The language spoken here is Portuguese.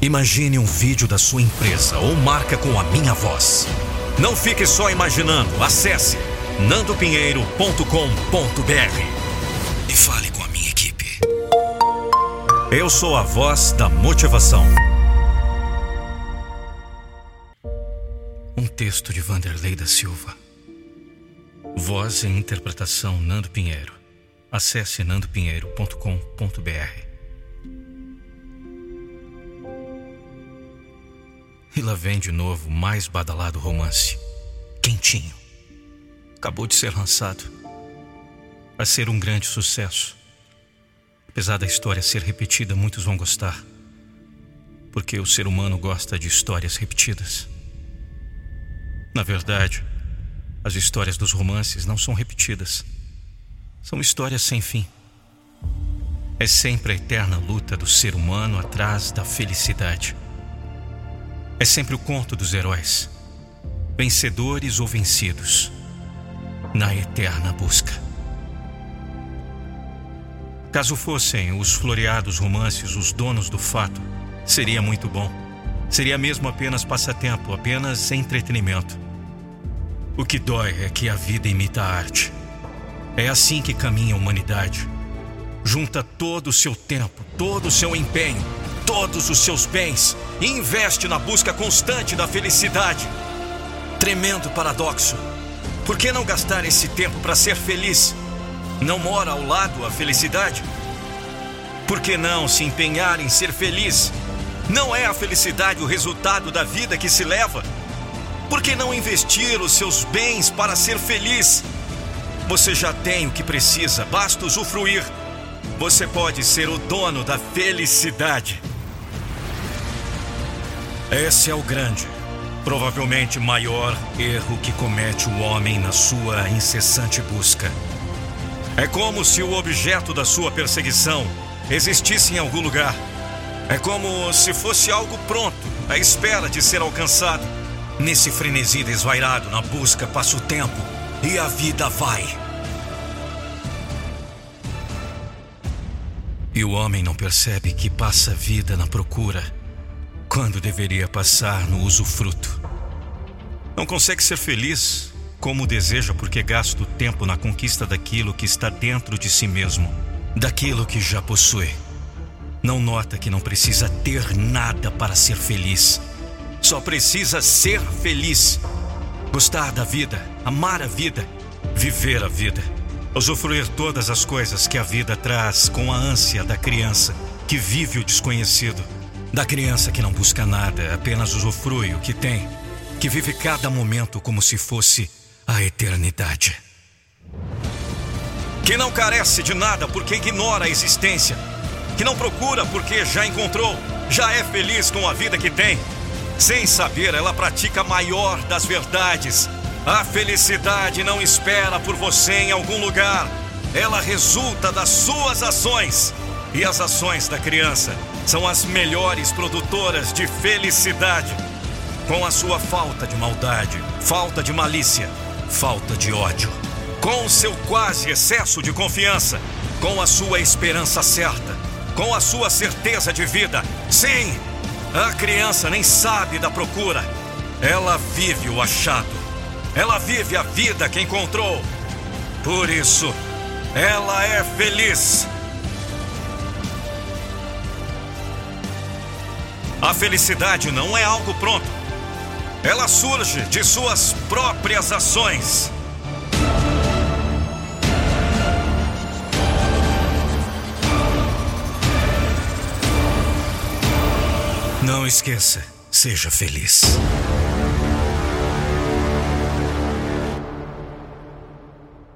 Imagine um vídeo da sua empresa ou marca com a minha voz. Não fique só imaginando. Acesse nandopinheiro.com.br e fale com a minha equipe. Eu sou a voz da motivação. Um texto de Vanderlei da Silva. Voz e interpretação Nando Pinheiro. Acesse nandopinheiro.com.br. E lá vem de novo mais badalado romance. Quentinho. Acabou de ser lançado. Vai ser um grande sucesso. Apesar da história ser repetida, muitos vão gostar. Porque o ser humano gosta de histórias repetidas. Na verdade, as histórias dos romances não são repetidas. São histórias sem fim. É sempre a eterna luta do ser humano atrás da felicidade. É sempre o conto dos heróis, vencedores ou vencidos, na eterna busca. Caso fossem os floreados romances os donos do fato, seria muito bom. Seria mesmo apenas passatempo, apenas entretenimento. O que dói é que a vida imita a arte. É assim que caminha a humanidade. Junta todo o seu tempo, todo o seu empenho todos os seus bens e investe na busca constante da felicidade. Tremendo paradoxo. Por que não gastar esse tempo para ser feliz? Não mora ao lado a felicidade? Por que não se empenhar em ser feliz? Não é a felicidade o resultado da vida que se leva? Por que não investir os seus bens para ser feliz? Você já tem o que precisa, basta usufruir. Você pode ser o dono da felicidade. Esse é o grande, provavelmente maior erro que comete o homem na sua incessante busca. É como se o objeto da sua perseguição existisse em algum lugar. É como se fosse algo pronto, à espera de ser alcançado. Nesse frenesi desvairado na busca passa o tempo e a vida vai. E o homem não percebe que passa a vida na procura quando deveria passar no usufruto. Não consegue ser feliz como deseja porque gasta o tempo na conquista daquilo que está dentro de si mesmo, daquilo que já possui. Não nota que não precisa ter nada para ser feliz. Só precisa ser feliz. Gostar da vida, amar a vida, viver a vida. Usufruir todas as coisas que a vida traz com a ânsia da criança que vive o desconhecido da criança que não busca nada, apenas usufrui o que tem, que vive cada momento como se fosse a eternidade. Que não carece de nada porque ignora a existência, que não procura porque já encontrou, já é feliz com a vida que tem. Sem saber, ela pratica a maior das verdades. A felicidade não espera por você em algum lugar, ela resulta das suas ações. E as ações da criança são as melhores produtoras de felicidade. Com a sua falta de maldade, falta de malícia, falta de ódio. Com o seu quase excesso de confiança, com a sua esperança certa, com a sua certeza de vida. Sim, a criança nem sabe da procura. Ela vive o achado. Ela vive a vida que encontrou. Por isso, ela é feliz. A felicidade não é algo pronto. Ela surge de suas próprias ações. Não esqueça, seja feliz.